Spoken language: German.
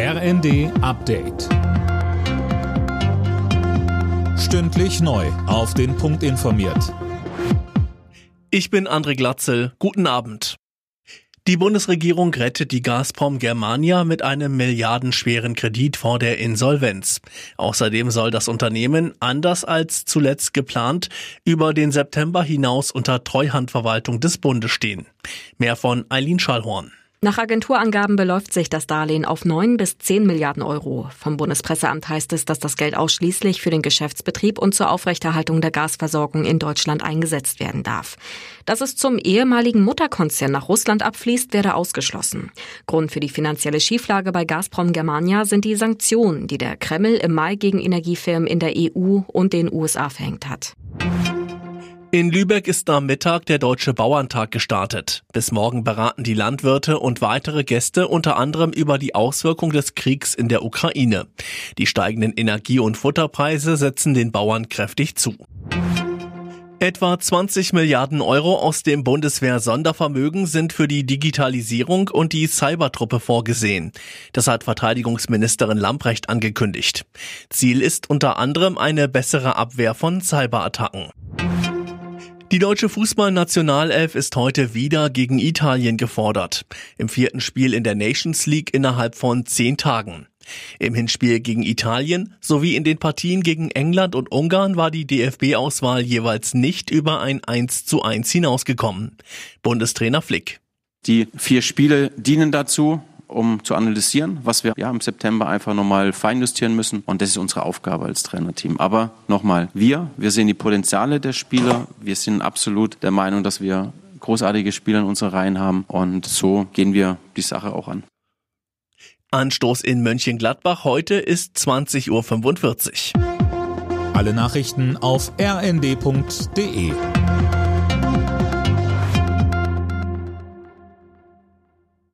RND Update. Stündlich neu. Auf den Punkt informiert. Ich bin André Glatzel. Guten Abend. Die Bundesregierung rettet die Gazprom Germania mit einem milliardenschweren Kredit vor der Insolvenz. Außerdem soll das Unternehmen, anders als zuletzt geplant, über den September hinaus unter Treuhandverwaltung des Bundes stehen. Mehr von Eileen Schallhorn. Nach Agenturangaben beläuft sich das Darlehen auf 9 bis 10 Milliarden Euro. Vom Bundespresseamt heißt es, dass das Geld ausschließlich für den Geschäftsbetrieb und zur Aufrechterhaltung der Gasversorgung in Deutschland eingesetzt werden darf. Dass es zum ehemaligen Mutterkonzern nach Russland abfließt, werde ausgeschlossen. Grund für die finanzielle Schieflage bei Gazprom Germania sind die Sanktionen, die der Kreml im Mai gegen Energiefirmen in der EU und den USA verhängt hat. In Lübeck ist am Mittag der Deutsche Bauerntag gestartet. Bis morgen beraten die Landwirte und weitere Gäste unter anderem über die Auswirkung des Kriegs in der Ukraine. Die steigenden Energie- und Futterpreise setzen den Bauern kräftig zu. Etwa 20 Milliarden Euro aus dem Bundeswehr-Sondervermögen sind für die Digitalisierung und die Cybertruppe vorgesehen. Das hat Verteidigungsministerin Lamprecht angekündigt. Ziel ist unter anderem eine bessere Abwehr von Cyberattacken. Die deutsche Fußballnationalelf ist heute wieder gegen Italien gefordert. Im vierten Spiel in der Nations League innerhalb von zehn Tagen. Im Hinspiel gegen Italien sowie in den Partien gegen England und Ungarn war die DFB-Auswahl jeweils nicht über ein 1 zu 1 hinausgekommen. Bundestrainer Flick. Die vier Spiele dienen dazu, um zu analysieren, was wir ja im September einfach nochmal feinjustieren müssen. Und das ist unsere Aufgabe als Trainerteam. Aber nochmal, wir, wir sehen die Potenziale der Spieler. Wir sind absolut der Meinung, dass wir großartige Spieler in unserer Reihen haben. Und so gehen wir die Sache auch an. Anstoß in Mönchengladbach heute ist 20.45 Uhr. Alle Nachrichten auf rnd.de